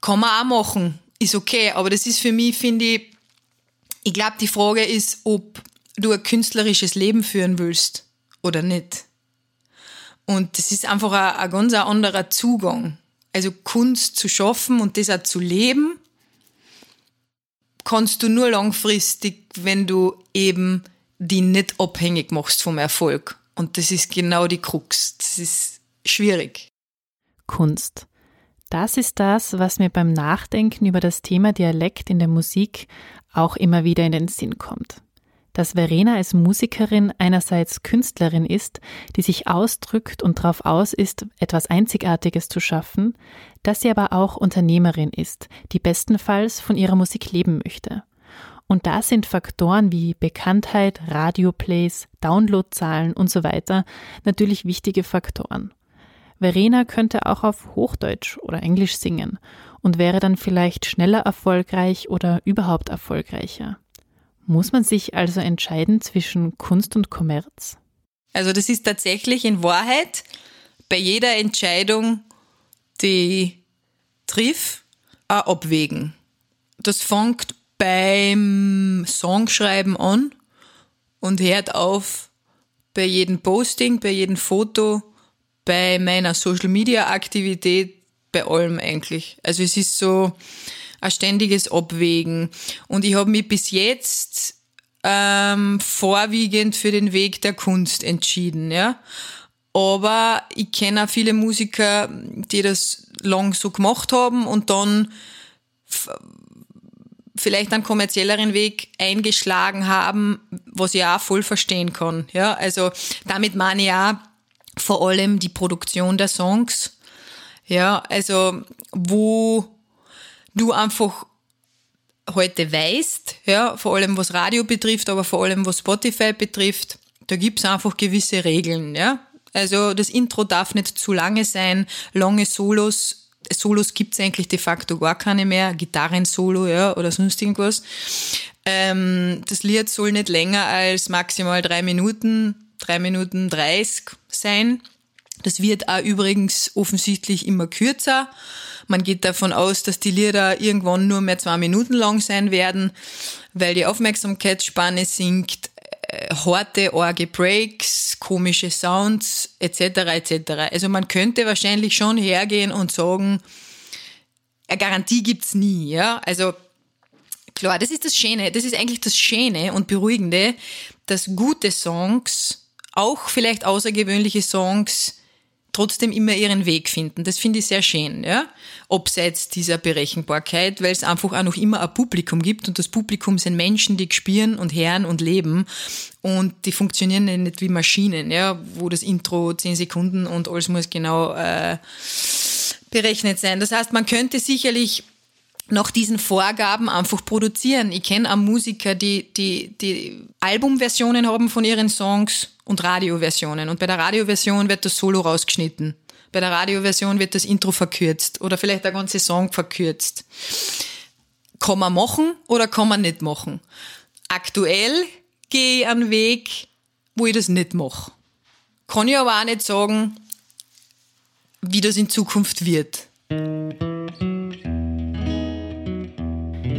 Kann man auch machen, ist okay, aber das ist für mich, finde ich, ich glaube, die Frage ist, ob du ein künstlerisches Leben führen willst oder nicht. Und das ist einfach ein, ein ganz anderer Zugang. Also Kunst zu schaffen und das auch zu leben, kannst du nur langfristig, wenn du eben die nicht abhängig machst vom Erfolg. Und das ist genau die Krux. Das ist schwierig. Kunst. Das ist das, was mir beim Nachdenken über das Thema Dialekt in der Musik auch immer wieder in den Sinn kommt dass Verena als Musikerin einerseits Künstlerin ist, die sich ausdrückt und darauf aus ist, etwas Einzigartiges zu schaffen, dass sie aber auch Unternehmerin ist, die bestenfalls von ihrer Musik leben möchte. Und da sind Faktoren wie Bekanntheit, Radioplays, Downloadzahlen und so weiter natürlich wichtige Faktoren. Verena könnte auch auf Hochdeutsch oder Englisch singen und wäre dann vielleicht schneller erfolgreich oder überhaupt erfolgreicher. Muss man sich also entscheiden zwischen Kunst und Kommerz? Also das ist tatsächlich in Wahrheit bei jeder Entscheidung, die triff, ein Abwägen. Das fängt beim Songschreiben an und hört auf bei jedem Posting, bei jedem Foto, bei meiner Social Media Aktivität, bei allem eigentlich. Also es ist so, ein ständiges Abwägen. Und ich habe mich bis jetzt ähm, vorwiegend für den Weg der Kunst entschieden, ja. Aber ich kenne auch viele Musiker, die das lang so gemacht haben und dann vielleicht einen kommerzielleren Weg eingeschlagen haben, was ich auch voll verstehen kann. Ja, also damit meine ich auch vor allem die Produktion der Songs. Ja, also wo du einfach heute weißt, ja, vor allem was Radio betrifft, aber vor allem was Spotify betrifft, da gibt's einfach gewisse Regeln, ja. Also das Intro darf nicht zu lange sein, lange Solos, Solos gibt's eigentlich de facto gar keine mehr, Gitarrensolo, ja, oder sonst irgendwas. Ähm, das Lied soll nicht länger als maximal drei Minuten, drei Minuten dreißig sein. Das wird auch übrigens offensichtlich immer kürzer. Man geht davon aus, dass die Lieder irgendwann nur mehr zwei Minuten lang sein werden, weil die Aufmerksamkeitsspanne sinkt, äh, harte Orge Breaks, komische Sounds etc. etc. Also man könnte wahrscheinlich schon hergehen und sagen, eine Garantie gibt's nie, ja. Also klar, das ist das Schöne, das ist eigentlich das Schöne und Beruhigende, dass gute Songs, auch vielleicht außergewöhnliche Songs, trotzdem immer ihren Weg finden. Das finde ich sehr schön, ja. Abseits dieser Berechenbarkeit, weil es einfach auch noch immer ein Publikum gibt und das Publikum sind Menschen, die spüren und hören und leben und die funktionieren nicht wie Maschinen, ja, wo das Intro zehn Sekunden und alles muss genau äh, berechnet sein. Das heißt, man könnte sicherlich nach diesen Vorgaben einfach produzieren. Ich kenne auch Musiker, die, die, die Albumversionen haben von ihren Songs und Radioversionen. Und bei der Radioversion wird das Solo rausgeschnitten. Bei der Radioversion wird das Intro verkürzt oder vielleicht der ganze Song verkürzt. kann man machen oder kann man nicht machen. Aktuell gehe ich einen Weg, wo ich das nicht mache. Kann ich aber auch nicht sagen, wie das in Zukunft wird.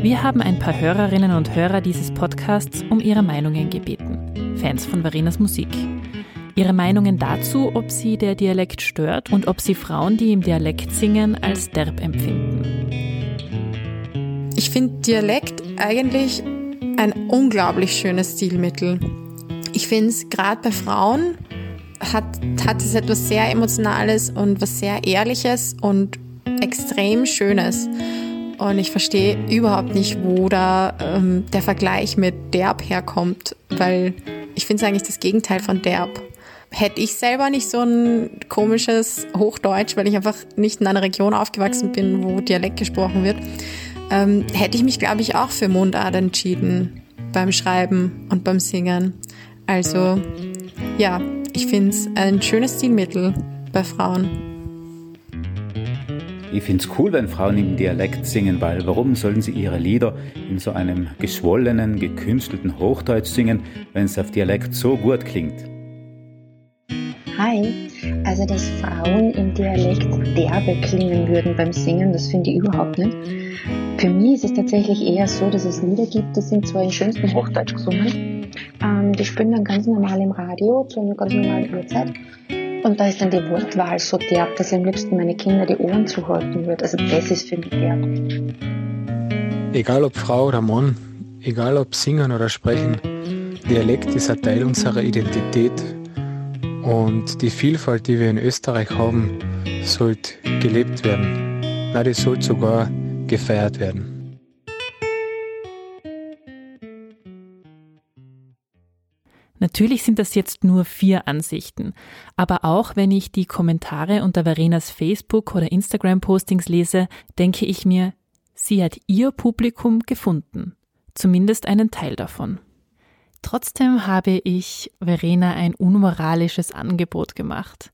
Wir haben ein paar Hörerinnen und Hörer dieses Podcasts um ihre Meinungen gebeten. Fans von Verenas Musik. Ihre Meinungen dazu, ob sie der Dialekt stört und ob sie Frauen, die im Dialekt singen, als derb empfinden. Ich finde Dialekt eigentlich ein unglaublich schönes Stilmittel. Ich finde es gerade bei Frauen hat, hat es etwas sehr Emotionales und was sehr Ehrliches und extrem Schönes. Und ich verstehe überhaupt nicht, wo da ähm, der Vergleich mit derb herkommt, weil ich finde es eigentlich das Gegenteil von derb. Hätte ich selber nicht so ein komisches Hochdeutsch, weil ich einfach nicht in einer Region aufgewachsen bin, wo Dialekt gesprochen wird, ähm, hätte ich mich, glaube ich, auch für Mundart entschieden beim Schreiben und beim Singen. Also ja, ich finde es ein schönes Stilmittel bei Frauen. Ich finde es cool, wenn Frauen im Dialekt singen, weil warum sollen sie ihre Lieder in so einem geschwollenen, gekünstelten Hochdeutsch singen, wenn es auf Dialekt so gut klingt? Hi, also dass Frauen im Dialekt derbe klingen würden beim Singen, das finde ich überhaupt nicht. Für mich ist es tatsächlich eher so, dass es Lieder gibt, die sind zwar in schönstem Hochdeutsch gesungen, ähm, die spielen dann ganz normal im Radio zu einer ganz normalen Uhrzeit. Und da ist dann die Wortwahl so derb, dass ich am liebsten meine Kinder die Ohren zuhalten würde. Also das ist für mich derb. Egal ob Frau oder Mann, egal ob singen oder sprechen, Dialekt ist ein Teil unserer Identität. Und die Vielfalt, die wir in Österreich haben, sollte gelebt werden. Na, die sollte sogar gefeiert werden. Natürlich sind das jetzt nur vier Ansichten, aber auch wenn ich die Kommentare unter Verenas Facebook- oder Instagram-Postings lese, denke ich mir, sie hat ihr Publikum gefunden, zumindest einen Teil davon. Trotzdem habe ich Verena ein unmoralisches Angebot gemacht.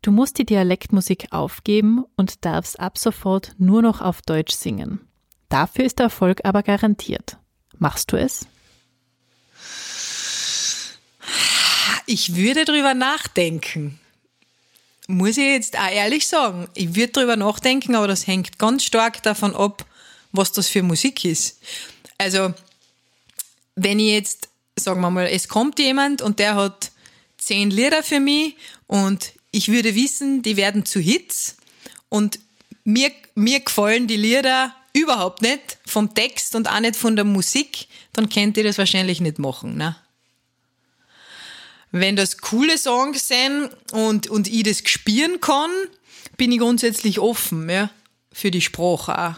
Du musst die Dialektmusik aufgeben und darfst ab sofort nur noch auf Deutsch singen. Dafür ist der Erfolg aber garantiert. Machst du es? Ich würde drüber nachdenken. Muss ich jetzt auch ehrlich sagen. Ich würde drüber nachdenken, aber das hängt ganz stark davon ab, was das für Musik ist. Also, wenn ich jetzt, sagen wir mal, es kommt jemand und der hat zehn Lieder für mich und ich würde wissen, die werden zu Hits und mir, mir gefallen die Lieder überhaupt nicht vom Text und auch nicht von der Musik, dann könnt ihr das wahrscheinlich nicht machen. Ne? Wenn das coole Songs sind und, und ich das spüren kann, bin ich grundsätzlich offen ja, für die Sprache auch.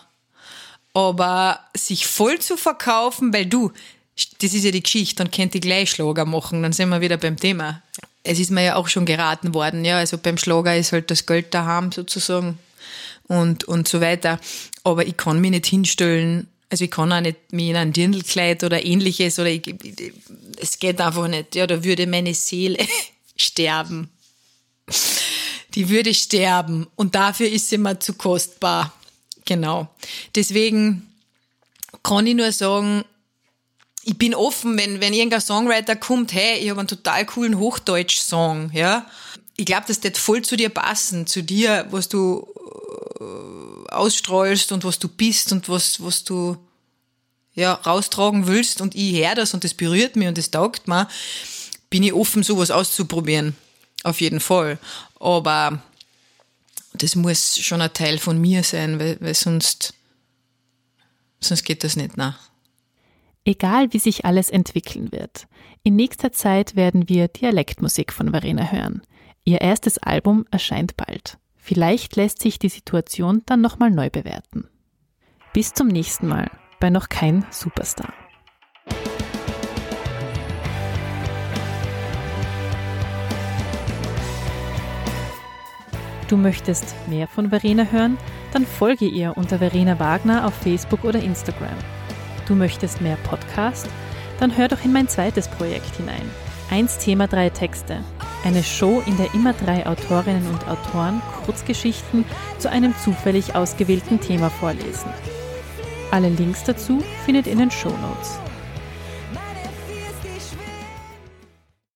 Aber sich voll zu verkaufen, weil du, das ist ja die Geschichte, dann könnt ihr gleich Schlager machen, dann sind wir wieder beim Thema es ist mir ja auch schon geraten worden, ja, also beim Schlager ist halt das Geld daheim sozusagen und, und so weiter. Aber ich kann mich nicht hinstellen, also ich kann auch nicht mich in ein Dirndlkleid oder ähnliches oder ich, es geht einfach nicht, ja, da würde meine Seele sterben. Die würde sterben und dafür ist sie mir zu kostbar. Genau. Deswegen kann ich nur sagen, ich bin offen, wenn, wenn irgendein Songwriter kommt, hey, ich habe einen total coolen Hochdeutsch-Song, ja. Ich glaube, das wird voll zu dir passen, zu dir, was du äh, ausstrahlst und was du bist und was, was du ja, raustragen willst und ich höre das und das berührt mich und das taugt mir, bin ich offen, sowas auszuprobieren. Auf jeden Fall. Aber das muss schon ein Teil von mir sein, weil, weil sonst, sonst geht das nicht nach. Egal wie sich alles entwickeln wird, in nächster Zeit werden wir Dialektmusik von Verena hören. Ihr erstes Album erscheint bald. Vielleicht lässt sich die Situation dann nochmal neu bewerten. Bis zum nächsten Mal bei noch kein Superstar. Du möchtest mehr von Verena hören? Dann folge ihr unter Verena Wagner auf Facebook oder Instagram. Du möchtest mehr Podcast? Dann hör doch in mein zweites Projekt hinein. Eins Thema, drei Texte. Eine Show, in der immer drei Autorinnen und Autoren Kurzgeschichten zu einem zufällig ausgewählten Thema vorlesen. Alle Links dazu findet ihr in den Show Notes.